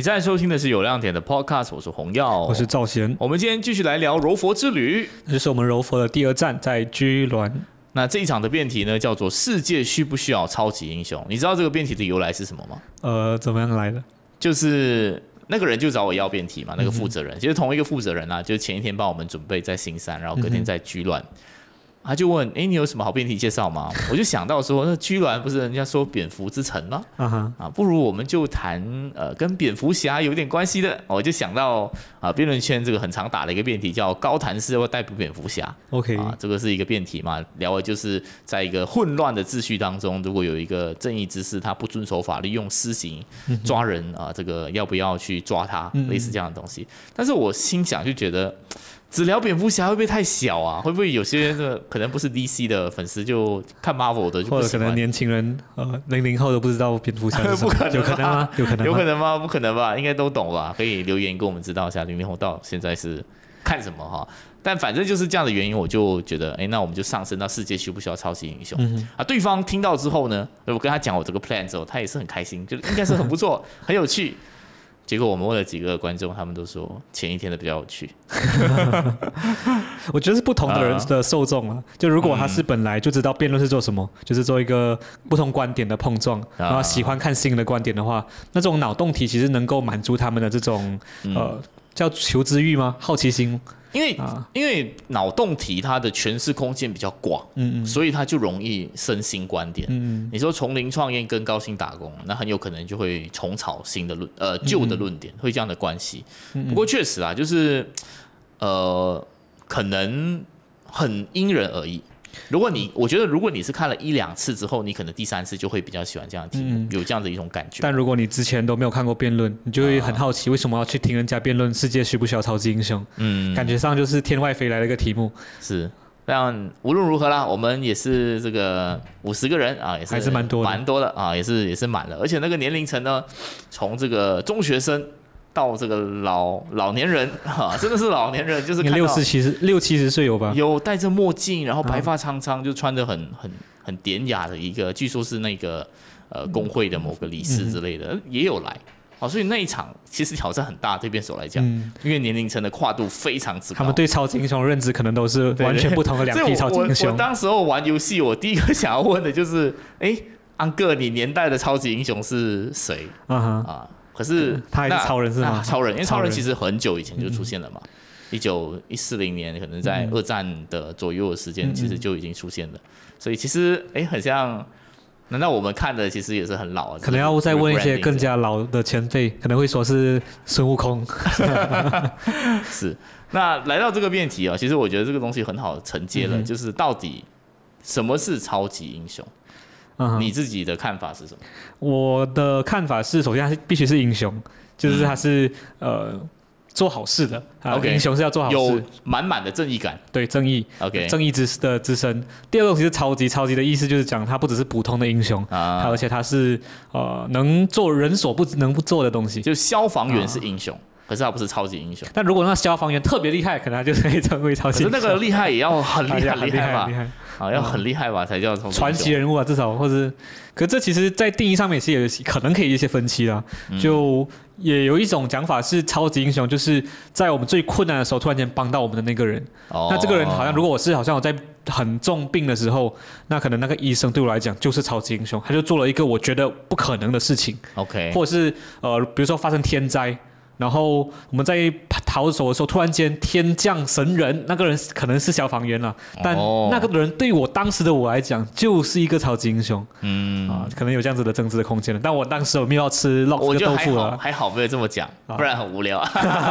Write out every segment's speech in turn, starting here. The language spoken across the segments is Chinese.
你现在收听的是有亮点的 Podcast，我是洪耀，我是赵贤。我们今天继续来聊柔佛之旅，这是我们柔佛的第二站，在居銮。那这一场的辩题呢，叫做“世界需不需要超级英雄”？你知道这个辩题的由来是什么吗？呃，怎么样来的？就是那个人就找我要辩题嘛，那个负责人，其实同一个负责人啊，就是前一天帮我们准备在新山，然后隔天在居銮。他就问：“哎，你有什么好辩题介绍吗？” 我就想到说：“那居然不是人家说蝙蝠之城吗？啊，不如我们就谈呃跟蝙蝠侠有点关系的。”我就想到啊，辩论圈这个很常打的一个辩题叫高谭市或逮捕蝙蝠侠。OK，啊，这个是一个辩题嘛，聊的就是在一个混乱的秩序当中，如果有一个正义之士他不遵守法律，用私刑抓人啊，这个要不要去抓他？类似这样的东西。但是我心想就觉得。只聊蝙蝠侠会不会太小啊？会不会有些的可能不是 DC 的粉丝就看 Marvel 的，或者可能年轻人呃零零后都不知道蝙蝠侠是什么？有可能吗？有可能？有可能吗？不可能吧？应该都懂吧？可以留言跟我们知道一下零零后到现在是看什么哈？但反正就是这样的原因，我就觉得哎，那我们就上升到世界需不需要超级英雄啊？对方听到之后呢，我跟他讲我这个 plan 之后，他也是很开心，就应该是很不错，很有趣。结果我们问了几个观众，他们都说前一天的比较有趣。我觉得是不同的人的受众啊。就如果他是本来就知道辩论是做什么，就是做一个不同观点的碰撞，然后喜欢看新的观点的话，那这种脑洞题其实能够满足他们的这种呃叫求知欲吗？好奇心。因为因为脑洞题它的诠释空间比较广，嗯嗯，所以它就容易生新观点。嗯嗯，你说从零创业跟高薪打工，那很有可能就会重炒新的论呃旧的论点，会这样的关系。不过确实啊，就是呃可能很因人而异。如果你，我觉得如果你是看了一两次之后，你可能第三次就会比较喜欢这样的题目，有这样的一种感觉。但如果你之前都没有看过辩论，你就会很好奇为什么要去听人家辩论世界需不需要超级英雄？嗯，感觉上就是天外飞来的一个题目。是，但无论如何啦，我们也是这个五十个人啊，也是还是蛮多蛮多的啊，也是也是满了，而且那个年龄层呢，从这个中学生。到这个老老年人 哈，真的是老年人，就是六十七十六七十岁有吧？有戴着墨镜，然后白发苍苍，就穿着很很很典雅的一个，据说是那个呃工会的某个理事之类的也有来，哦，所以那一场其实挑战很大，对辩手来讲，因为年龄层的跨度非常之高，他们对超级英雄认知可能都是完全不同的两批超级英雄。我当时候玩游戏，我第一个想要问的就是，哎，安哥，你年代的超级英雄是谁？啊。可是他还是超人是吗？超人，因为超人其实很久以前就出现了嘛，一九一四零年，可能在二战的左右的时间，其实就已经出现了。所以其实哎，很像，难道我们看的其实也是很老啊？可能要再问一些更加老的前辈，可能会说是孙悟空。是。那来到这个辩题啊，其实我觉得这个东西很好承接了，就是到底什么是超级英雄？你自己的看法是什么？我的看法是，首先他必须是英雄，就是他是呃做好事的。OK，英雄是要做好事，有满满的正义感，对正义。OK，正义之的之身。第二个东西是超级，超级的意思就是讲他不只是普通的英雄啊，而且他是呃能做人所不能不做的东西。就消防员是英雄，可是他不是超级英雄。但如果那消防员特别厉害，可能他就可以成为超级英雄。那个厉害也要很厉害，厉害吧？啊，要很厉害吧才叫传奇人物啊，至少或者，可这其实，在定义上面也是有可能可以一些分歧的。就也有一种讲法是，超级英雄就是在我们最困难的时候突然间帮到我们的那个人。那这个人好像，如果我是好像我在很重病的时候，那可能那个医生对我来讲就是超级英雄，他就做了一个我觉得不可能的事情。OK，或者是呃，比如说发生天灾。然后我们在逃走的时候，突然间天降神人，那个人可能是消防员了，但那个人对我当时的我来讲就是一个超级英雄，嗯。啊，可能有这样子的政治的空间了。但我当时我没有吃肉跟豆腐了，还好没有这么讲，不然很无聊。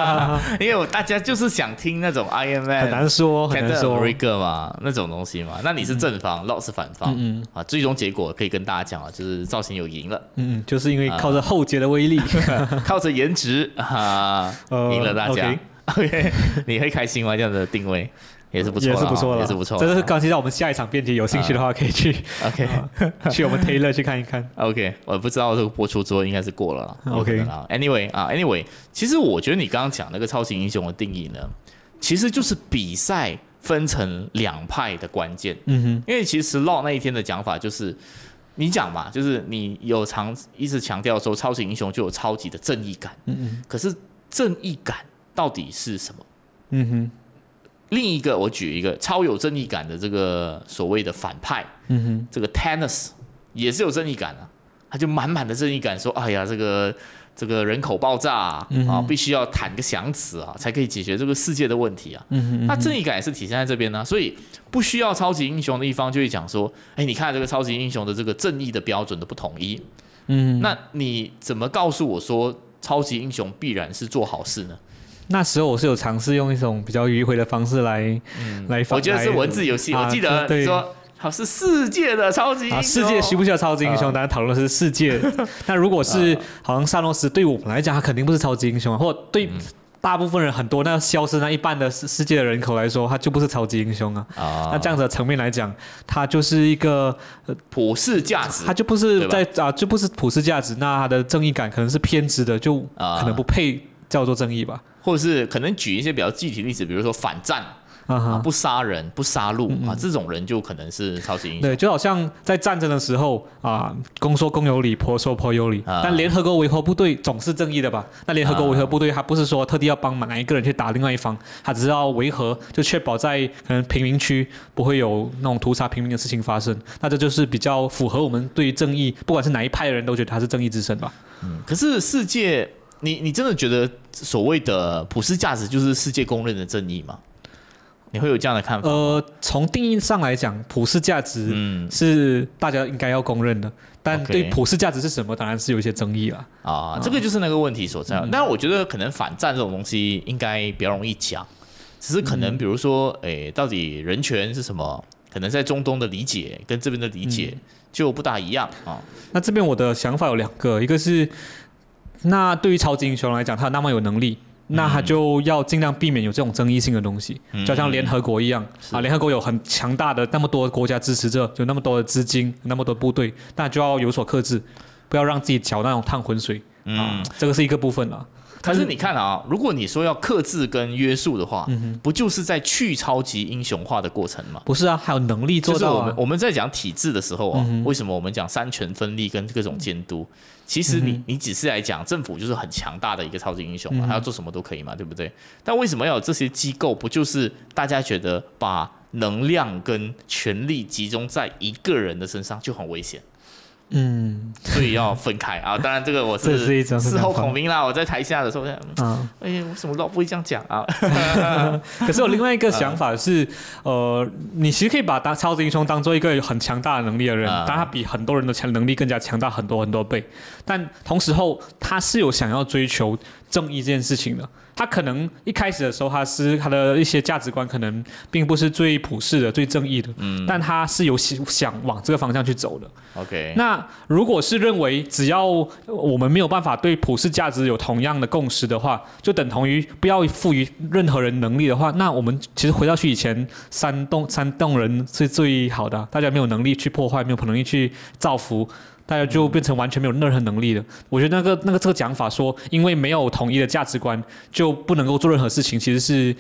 因为大家就是想听那种 Iron Man 很难说，很难说。R i g 嘛那种东西嘛。那你是正方，Lock 是反方，嗯啊，最终结果可以跟大家讲啊，就是造型有赢了，嗯，就是因为靠着后街的威力，靠着颜值。啊，赢了大家，OK，你会开心吗？这样的定位也是不错，也是不错也是不错。这是刚提到我们下一场辩题，有兴趣的话可以去，OK，去我们 Taylor 去看一看，OK。我不知道这个播出之后应该是过了，OK 啊。Anyway 啊，Anyway，其实我觉得你刚刚讲那个超级英雄的定义呢，其实就是比赛分成两派的关键。嗯哼，因为其实 Law 那一天的讲法就是。你讲嘛，就是你有常一直强调说超级英雄就有超级的正义感，嗯嗯，可是正义感到底是什么？嗯哼。另一个，我举一个超有正义感的这个所谓的反派，嗯哼，这个 Tennis 也是有正义感的，他就满满的正义感，说，哎呀，这个这个人口爆炸啊，必须要谈个响指啊，才可以解决这个世界的问题啊。嗯哼，那正义感也是体现在这边呢，所以不需要超级英雄的一方就会讲说，哎，你看这个超级英雄的这个正义的标准都不统一，嗯，那你怎么告诉我说超级英雄必然是做好事呢？那时候我是有尝试用一种比较迂回的方式来来，我觉得是文字游戏。我记得说，好是世界的超级英雄，世界需不需要超级英雄？大家讨论的是世界。那如果是好像萨诺斯对我们来讲，他肯定不是超级英雄啊，或对大部分人很多那消失那一半的世世界的人口来说，他就不是超级英雄啊。啊，那这样子的层面来讲，他就是一个普世价值，他就不是在啊，就不是普世价值。那他的正义感可能是偏执的，就可能不配叫做正义吧。或者是可能举一些比较具体例子，比如说反战啊，不杀人、不杀戮啊，这种人就可能是超级英雄。对，就好像在战争的时候啊，公说公有理，婆说婆有理。但联合国维和部队总是正义的吧？那联合国维和部队他不是说特地要帮忙哪一个人去打另外一方，他只是要维和，就确保在可能平民区不会有那种屠杀平民的事情发生。那这就是比较符合我们对于正义，不管是哪一派的人都觉得他是正义之神吧？嗯，可是世界。你你真的觉得所谓的普世价值就是世界公认的正义吗？你会有这样的看法？呃，从定义上来讲，普世价值嗯是大家应该要公认的，但对普世价值是什么，当然是有一些争议了啊。这个就是那个问题所在。但我觉得可能反战这种东西应该比较容易讲，只是可能比如说，诶，到底人权是什么？可能在中东的理解跟这边的理解就不大一样啊。那这边我的想法有两个，一个是。那对于超级英雄来讲，他那么有能力，那他就要尽量避免有这种争议性的东西，就像联合国一样啊，联合国有很强大的那么多国家支持着，有那么多的资金，那么多部队，那就要有所克制，不要让自己搅那种烫浑水啊，这个是一个部分了。可是你看啊，如果你说要克制跟约束的话，不就是在去超级英雄化的过程吗？不是啊，还有能力做到。我们我们在讲体制的时候啊，为什么我们讲三权分立跟各种监督？其实你你只是来讲政府就是很强大的一个超级英雄嘛，他要做什么都可以嘛，对不对？但为什么要有这些机构？不就是大家觉得把能量跟权力集中在一个人的身上就很危险？嗯，所以要分开啊！当然，这个我是事后孔明啦。我在台下的时候，嗯，哎呀，我什么老不会这样讲啊。可是我另外一个想法是，呃，你其实可以把当超级英雄当做一个很强大的能力的人，但他比很多人的强能力更加强大很多很多倍。但同时候，他是有想要追求正义这件事情的。他可能一开始的时候，他是他的一些价值观可能并不是最普世的、最正义的，嗯，但他是有想想往这个方向去走的。OK，那如果是认为只要我们没有办法对普世价值有同样的共识的话，就等同于不要赋予任何人能力的话，那我们其实回到去以前，煽动煽动人是最好的，大家没有能力去破坏，没有能力去造福。大家就变成完全没有任何能力的。我觉得那个那个这个讲法说，因为没有统一的价值观，就不能够做任何事情，其实是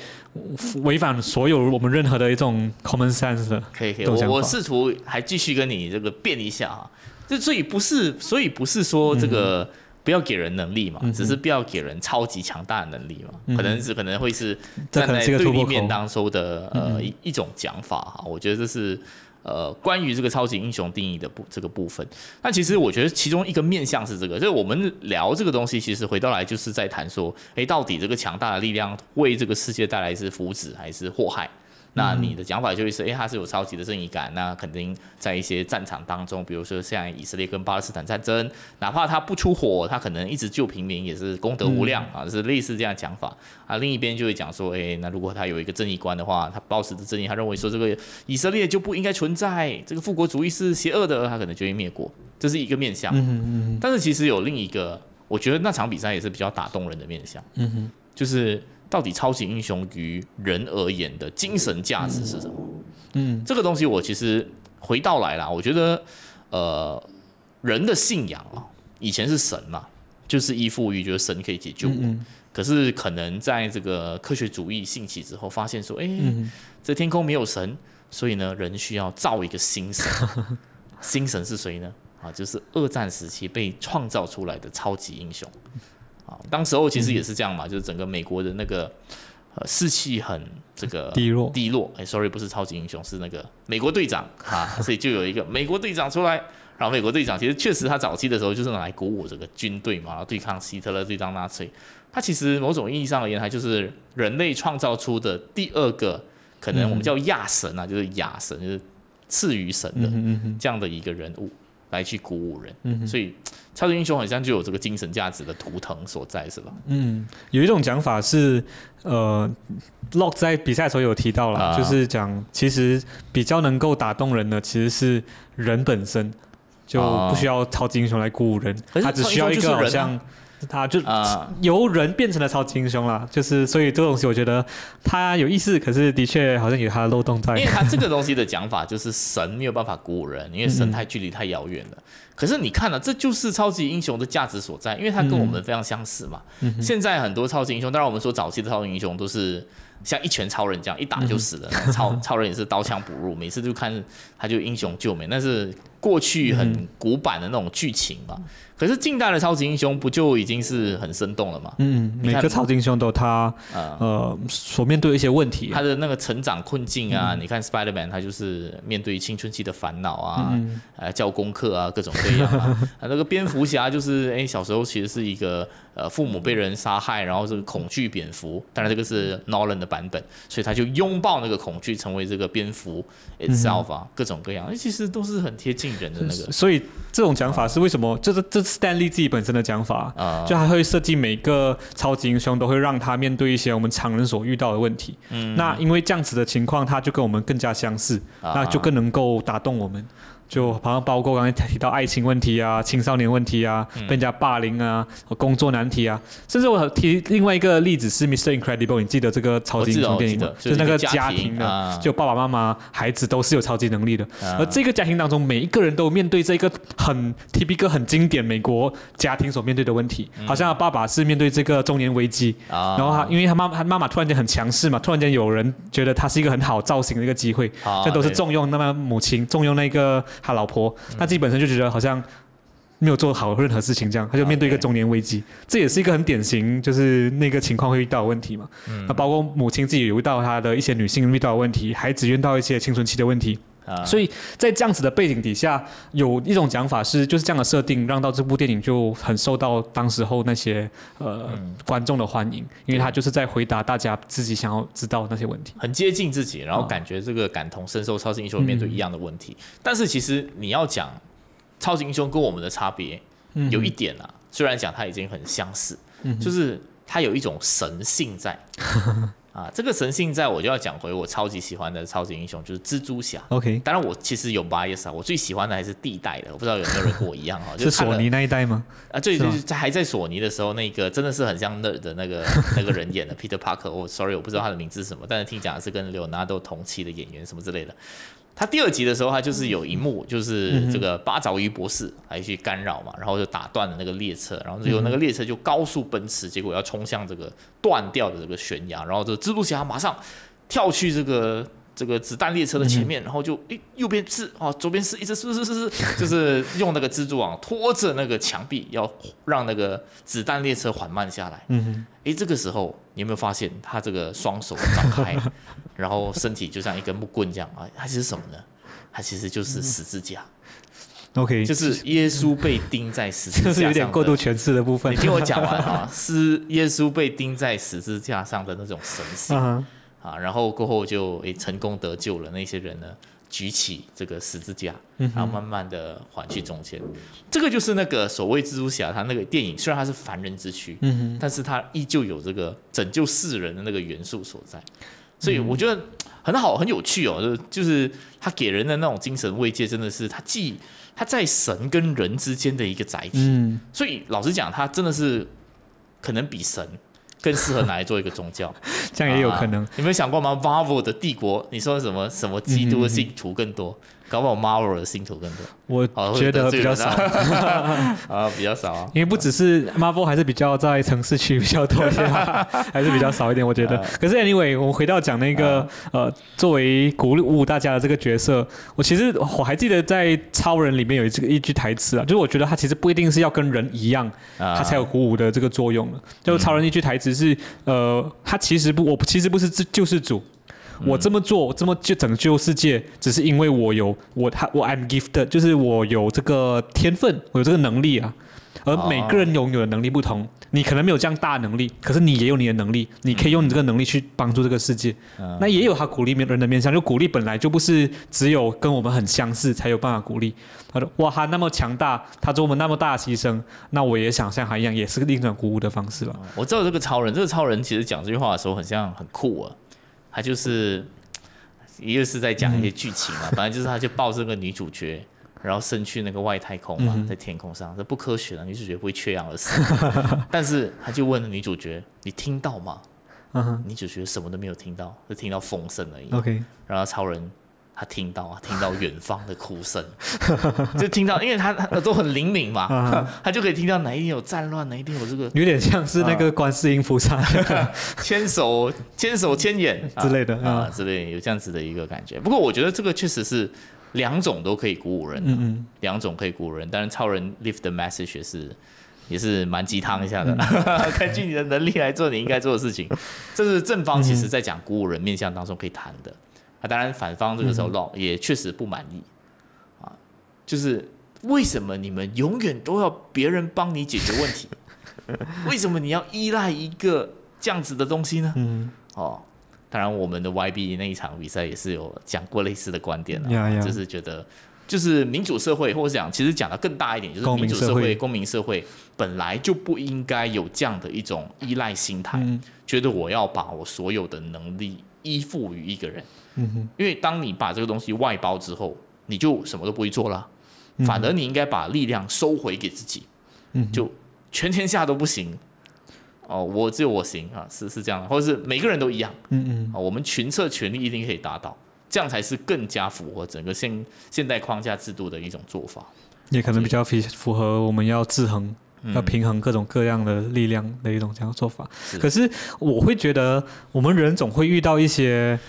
违反所有我们任何的一种 common sense 的。可以可以，我我试图还继续跟你这个辩一下啊。这所以不是，所以不是说这个不要给人能力嘛，只是不要给人超级强大的能力嘛。可能是可能会是站在对立面当中的呃一一种讲法哈。我觉得这是。呃，关于这个超级英雄定义的部这个部分，那其实我觉得其中一个面向是这个，就是我们聊这个东西，其实回到来就是在谈说，诶，到底这个强大的力量为这个世界带来是福祉还是祸害？那你的讲法就会是，哎，他是有超级的正义感，那肯定在一些战场当中，比如说像以色列跟巴勒斯坦战争，哪怕他不出火，他可能一直救平民也是功德无量啊，是类似这样讲法啊。另一边就会讲说，哎，那如果他有一个正义观的话，他保持的正义，他认为说这个以色列就不应该存在，这个复国主义是邪恶的，他可能就会灭国，这是一个面向。但是其实有另一个，我觉得那场比赛也是比较打动人的面向，就是。到底超级英雄于人而言的精神价值是什么？嗯，这个东西我其实回到来了，我觉得，呃，人的信仰啊，以前是神嘛，就是依附于觉得神可以解救我。可是可能在这个科学主义兴起之后，发现说，哎，这天空没有神，所以呢，人需要造一个新神。新神是谁呢？啊，就是二战时期被创造出来的超级英雄啊。当时候其实也是这样嘛，就是整个美国的那个呃士气很这个低落低落。哎，sorry，不是超级英雄，是那个美国队长啊，所以就有一个美国队长出来。然后美国队长其实确实他早期的时候就是拿来鼓舞这个军队嘛，然后对抗希特勒、对抗纳粹。他其实某种意义上而言，他就是人类创造出的第二个可能我们叫亚神啊，就是亚神，就是赐予神的这样的一个人物来去鼓舞人。所以超级英雄好像就有这个精神价值的图腾所在，是吧？嗯，有一种讲法是，呃，Lock 在比赛的时候有提到了，就是讲其实比较能够打动人的其实是人本身。就不需要超级英雄来鼓舞人，他只需要一个好像，他就由人变成了超级英雄了。就是所以这个东西，我觉得他有意思，可是的确好像有他的漏洞在。因为他 这个东西的讲法就是神没有办法鼓舞人，因为神太距离太遥远了。可是你看了，这就是超级英雄的价值所在，因为他跟我们非常相似嘛。现在很多超级英雄，当然我们说早期的超级英雄都是。像一拳超人这样一打就死了，超超人也是刀枪不入，每次就看他就英雄救美，那是过去很古板的那种剧情嘛。可是近代的超级英雄不就已经是很生动了吗？嗯，每个超级英雄都有他呃所面对的一些问题，他的那个成长困境啊。你看 Spider Man，他就是面对青春期的烦恼啊，呃，教功课啊，各种各样啊。那个蝙蝠侠就是哎，小时候其实是一个呃父母被人杀害，然后这个恐惧蝙蝠。当然这个是 Nolan 的版本，所以他就拥抱那个恐惧，成为这个蝙蝠 itself 啊，各种各样，其实都是很贴近人的那个。所以这种讲法是为什么？就是这。Stanley 自己本身的讲法，就还会设计每个超级英雄都会让他面对一些我们常人所遇到的问题。嗯，那因为这样子的情况，他就跟我们更加相似，那就更能够打动我们。就好像包括刚才提到爱情问题啊、青少年问题啊、被人家霸凌啊、工作难题啊，甚至我提另外一个例子是 Mr. Incredible，你记得这个超级英雄电影吗？就是那个家庭的，就爸爸妈妈、孩子都是有超级能力的，而这个家庭当中每一个人都面对这个很 T B 哥很经典美国家庭所面对的问题，好像爸爸是面对这个中年危机，然后他因为他妈他妈妈突然间很强势嘛，突然间有人觉得他是一个很好造型的一个机会，这都是重用那么母亲，重用那个。他老婆，他自己本身就觉得好像没有做好任何事情，这样他就面对一个中年危机，这也是一个很典型，就是那个情况会遇到问题嘛。那包括母亲自己遇到她的一些女性遇到的问题，孩子遇到一些青春期的问题。所以在这样子的背景底下，有一种讲法是，就是这样的设定，让到这部电影就很受到当时候那些呃观众的欢迎，因为他就是在回答大家自己想要知道那些问题，很接近自己，然后感觉这个感同身受，超级英雄面对一样的问题。但是其实你要讲超级英雄跟我们的差别，有一点啊，虽然讲他已经很相似，就是他有一种神性在。啊，这个神性在我就要讲回我超级喜欢的超级英雄，就是蜘蛛侠。OK，当然我其实有 bias 啊，我最喜欢的还是第一代的，我不知道有没有人跟我一样哈，是索尼那一代吗？啊，对对，在还在索尼的时候，那个真的是很像那的那个 那个人演的 Peter Parker。我 sorry，我不知道他的名字是什么，但是听讲是跟刘纳豆同期的演员什么之类的。他第二集的时候，他就是有一幕，就是这个八爪鱼博士还去干扰嘛，然后就打断了那个列车，然后最后那个列车就高速奔驰，结果要冲向这个断掉的这个悬崖，然后这蜘蛛侠马上跳去这个。这个子弹列车的前面，然后就诶，右边是哦，左边是一直是是是是，就是用那个蜘蛛网拖着那个墙壁，要让那个子弹列车缓慢下来。嗯哼，诶，这个时候你有没有发现他这个双手张开，然后身体就像一根木棍这样啊？它是什么呢？它其实就是十字架。OK，就是耶稣被钉在十字架上。这是有点过度诠释的部分。你听我讲完啊，是耶稣被钉在十字架上的那种神性。啊，然后过后就诶成功得救了。那些人呢，举起这个十字架，然后慢慢的缓去中间。这个就是那个所谓蜘蛛侠，他那个电影虽然他是凡人之躯，嗯但是他依旧有这个拯救世人的那个元素所在。所以我觉得很好，很有趣哦。就就是他给人的那种精神慰藉，真的是他既他在神跟人之间的一个载体。嗯。所以老实讲，他真的是可能比神。更适合拿来做一个宗教，这样也有可能。你没有想过吗？Marvel 的帝国，你说什么什么基督的信徒更多？搞不好 Marvel 的信徒更多。我觉得比较少，啊，比较少啊。因为不只是 Marvel 还是比较在城市区比较多一些，还是比较少一点，我觉得。可是 anyway，我们回到讲那个呃，作为鼓舞大家的这个角色，我其实我还记得在超人里面有这个一句台词啊，就是我觉得他其实不一定是要跟人一样，他才有鼓舞的这个作用了。就是超人一句台词是呃，他其实不，我其实不是救世主。我这么做，我这么就拯救世界，只是因为我有我他我 I'm gifted，就是我有这个天分，我有这个能力啊。而每个人拥有的能力不同，你可能没有这样大能力，可是你也有你的能力，你可以用你这个能力去帮助这个世界。那也有他鼓励人的面向，就鼓励本来就不是只有跟我们很相似才有办法鼓励。他说：“哇，他那么强大，他做我们那么大的牺牲，那我也想像他一样，也是另一种鼓舞的方式吧。”我知道这个超人，这个超人其实讲这句话的时候很像很酷啊。他就是，一个是在讲一些剧情嘛，反正就是他就抱这个女主角，然后升去那个外太空嘛，在天空上，这不科学的，女主角不会缺氧而死。但是他就问女主角：“你听到吗？”女主角什么都没有听到，就听到风声而已。OK，然后超人。他听到啊，听到远方的哭声，就听到，因为他耳朵很灵敏嘛，他就可以听到哪一天有战乱，哪一天有这个，有点像是那个观世音菩萨 牵手、牵手、牵眼之类的啊，之类有这样子的一个感觉。不过我觉得这个确实是两种都可以鼓舞人，嗯嗯，两种可以鼓舞人。当然，超人 lift the message 也是也是蛮鸡汤一下的，根据你的能力来做你应该做的事情。这是正方其实在讲鼓舞人面向当中可以谈的。啊，当然，反方这个时候闹也确实不满意，啊，就是为什么你们永远都要别人帮你解决问题？为什么你要依赖一个这样子的东西呢？嗯，哦，当然，我们的 YB 那一场比赛也是有讲过类似的观点啊，就是觉得，就是民主社会，或者讲，其实讲的更大一点，就是民主社会、公民社会本来就不应该有这样的一种依赖心态，觉得我要把我所有的能力依附于一个人。因为当你把这个东西外包之后，你就什么都不会做了，反而你应该把力量收回给自己，就全天下都不行，哦，我只有我行啊，是是这样的，或者是每个人都一样，嗯嗯，啊，我们群策群力一定可以达到，这样才是更加符合整个现现代框架制度的一种做法，也可能比较符符合我们要制衡、要平衡各种各样的力量的一种这样做法。可是我会觉得，我们人总会遇到一些。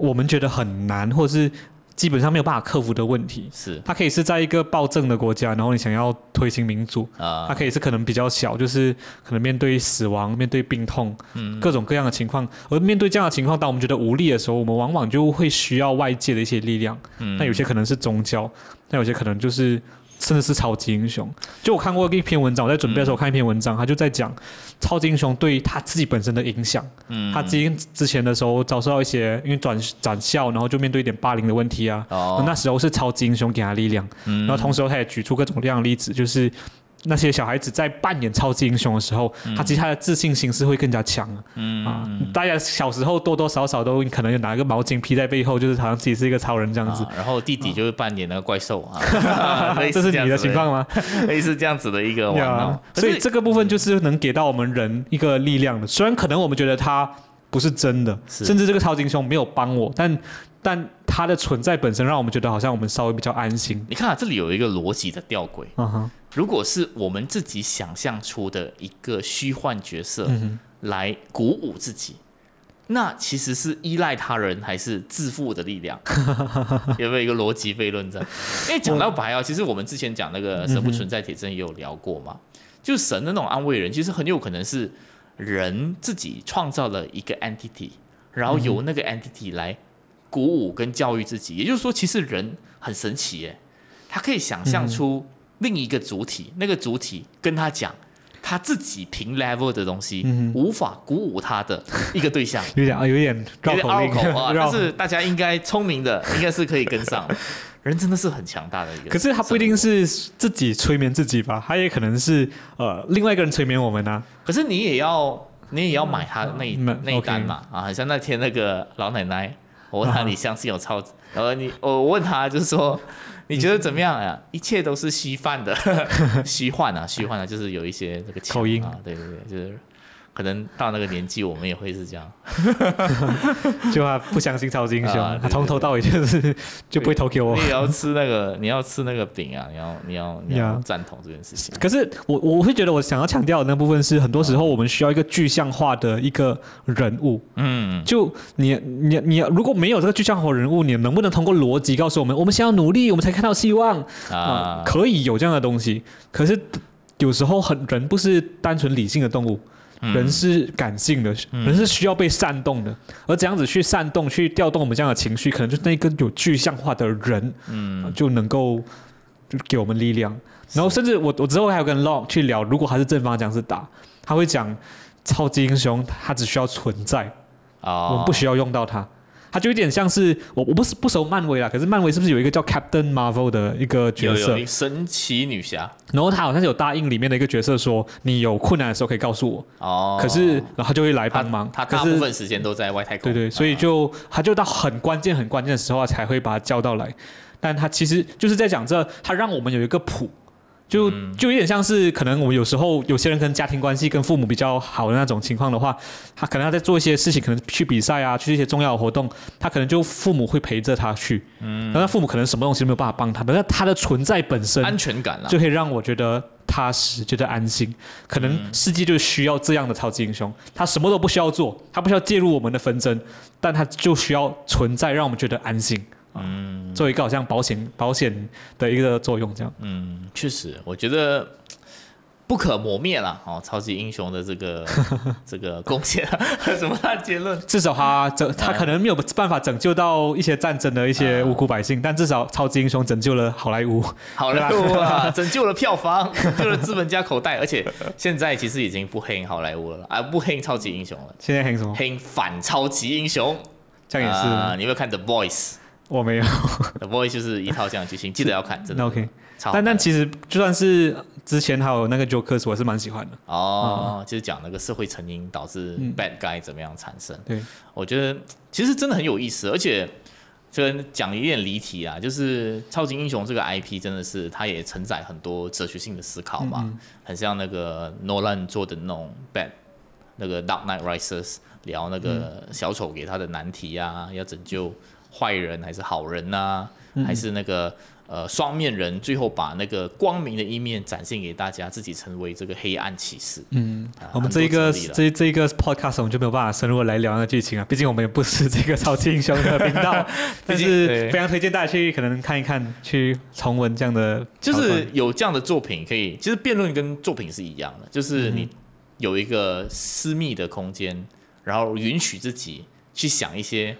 我们觉得很难，或者是基本上没有办法克服的问题。是，它可以是在一个暴政的国家，然后你想要推行民主啊，它可以是可能比较小，就是可能面对死亡、面对病痛，嗯，各种各样的情况。而面对这样的情况，当我们觉得无力的时候，我们往往就会需要外界的一些力量。嗯，那有些可能是宗教，那有些可能就是。甚至是超级英雄，就我看过一篇文章，我在准备的时候看一篇文章，他就在讲超级英雄对他自己本身的影响。嗯，他之前之前的时候遭受到一些因为转转校，然后就面对一点霸凌的问题啊。哦，那时候是超级英雄给他力量。嗯，然后同时他也举出各种各样的例子，就是。那些小孩子在扮演超级英雄的时候，他其实他的自信心是会更加强嗯啊，大家小时候多多少少都可能有拿一个毛巾披在背后，就是好像自己是一个超人这样子。然后弟弟就是扮演那个怪兽啊，这是你的情况吗？类似这样子的一个玩闹。所以这个部分就是能给到我们人一个力量的。虽然可能我们觉得他不是真的，甚至这个超级英雄没有帮我，但但他的存在本身让我们觉得好像我们稍微比较安心。你看啊，这里有一个逻辑的吊诡。嗯哼。如果是我们自己想象出的一个虚幻角色来鼓舞自己，那其实是依赖他人还是自负的力量？有没有一个逻辑悖论在？因为讲到白啊，其实我们之前讲那个神不存在铁证也有聊过嘛，就神的那种安慰人，其实很有可能是人自己创造了一个 entity，然后由那个 entity 来鼓舞跟教育自己。也就是说，其实人很神奇耶，他可以想象出。另一个主体，那个主体跟他讲，他自己平 level 的东西，无法鼓舞他的一个对象，有点啊，有点绕口啊，但是大家应该聪明的，应该是可以跟上。人真的是很强大的一个，可是他不一定是自己催眠自己吧，他也可能是呃另外一个人催眠我们呢。可是你也要，你也要买他那那一单嘛啊，像那天那个老奶奶，我问他 你相信有超，然后你我问他就是说。你觉得怎么样呀？一切都是虚幻的，虚幻啊，虚幻啊，就是有一些这个口音啊，对对对，就是可能到那个年纪，我们也会是这样。就他不相信超级英雄，啊对他从头到尾就是就不会投给我你。也要吃那个，你要吃那个饼啊！你要你要你要呀赞同这件事情。可是我我会觉得我想要强调的那部分是，很多时候我们需要一个具象化的一个人物。嗯，就你你你如果没有这个具象化人物，你能不能通过逻辑告诉我们，我们先要努力，我们才看到希望啊，可以有这样的东西。可是有时候很人不是单纯理性的动物，嗯人是感性的，人是需要被煽动的。而这样子去煽动、去调动我们这样的情绪，可能就是那个有具象化的人，嗯，就能够就给我们力量。然后甚至我我之后还有跟 Long 去聊，如果他是正方这样子打，他会讲超级英雄他只需要存在，哦，我们不需要用到它。它就有点像是我我不是不熟漫威啦，可是漫威是不是有一个叫 Captain Marvel 的一个角色？有有神奇女侠然后他好像是有答应里面的一个角色说，你有困难的时候可以告诉我，哦，可是然后他就会来帮忙。他大部分时间都在外太空，对对，所以就他就到很关键很关键的时候啊才会把他叫到来，但他其实就是在讲这，他让我们有一个谱。就就有点像是，可能我们有时候有些人跟家庭关系跟父母比较好的那种情况的话，他可能他在做一些事情，可能去比赛啊，去一些重要的活动，他可能就父母会陪着他去，嗯，但他父母可能什么东西都没有办法帮他，但是他的存在本身安全感了，就可以让我觉得踏实，觉得安心。可能世界就需要这样的超级英雄，他什么都不需要做，他不需要介入我们的纷争，但他就需要存在，让我们觉得安心。嗯，做一个好像保险保险的一个作用，这样。嗯，确实，我觉得不可磨灭了。哦，超级英雄的这个 这个贡献，什么烂结论？至少他拯他可能没有办法拯救到一些战争的一些无辜百姓，但至少超级英雄拯救了好莱坞。好莱坞啊，拯救了票房，拯救了资本家口袋，而且现在其实已经不黑好莱坞了啦，啊，不黑超级英雄了，现在黑什么？黑反超级英雄。这样也是，啊你有没有看 The Voice？我没有。The Voice 就是一套这样的剧情，记得要看，真的。OK，但但其实就算是之前还有那个 Jokers，我是蛮喜欢的。哦，就是讲那个社会成因导致嗯 bad guy 怎么样产生。对，我觉得其实真的很有意思，而且这个讲有点离题啊，就是超级英雄这个 IP 真的是它也承载很多哲学性的思考嘛，很像那个 Nolan 做的那种 bad 那个 Dark Knight Rises 聊那个小丑给他的难题啊，要拯救坏人还是好人呐、还是那个。呃，双面人最后把那个光明的一面展现给大家，自己成为这个黑暗骑士。嗯啊，我们这一个这这一个 podcast 我们就没有办法深入地来聊那个剧情啊，毕竟我们也不是这个超级英雄的频道，但竟是非常推荐大家去可能看一看，去重温这样的，就是有这样的作品可以，其实辩论跟作品是一样的，就是你有一个私密的空间，然后允许自己去想一些啊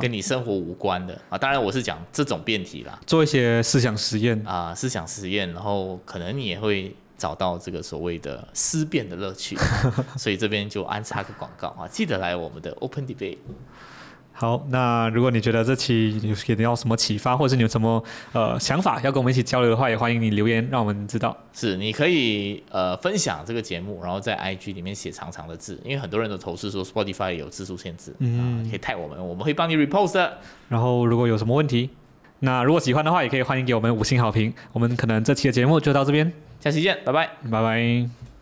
跟你生活无关的啊。当然，我是讲这种辩题啦，做一些思想实验。啊，思想实验，然后可能你也会找到这个所谓的思辨的乐趣。所以这边就安插个广告啊，记得来我们的 Open Debate。好，那如果你觉得这期有给你要什么启发，或者是你有什么呃想法要跟我们一起交流的话，也欢迎你留言让我们知道。是，你可以呃分享这个节目，然后在 IG 里面写长长的字，因为很多人都投诉说 Spotify 有字数限制，嗯，可以泰我们，我们会帮你 repost 的。然后如果有什么问题，那如果喜欢的话，也可以欢迎给我们五星好评。我们可能这期的节目就到这边，下期见，拜拜。拜拜。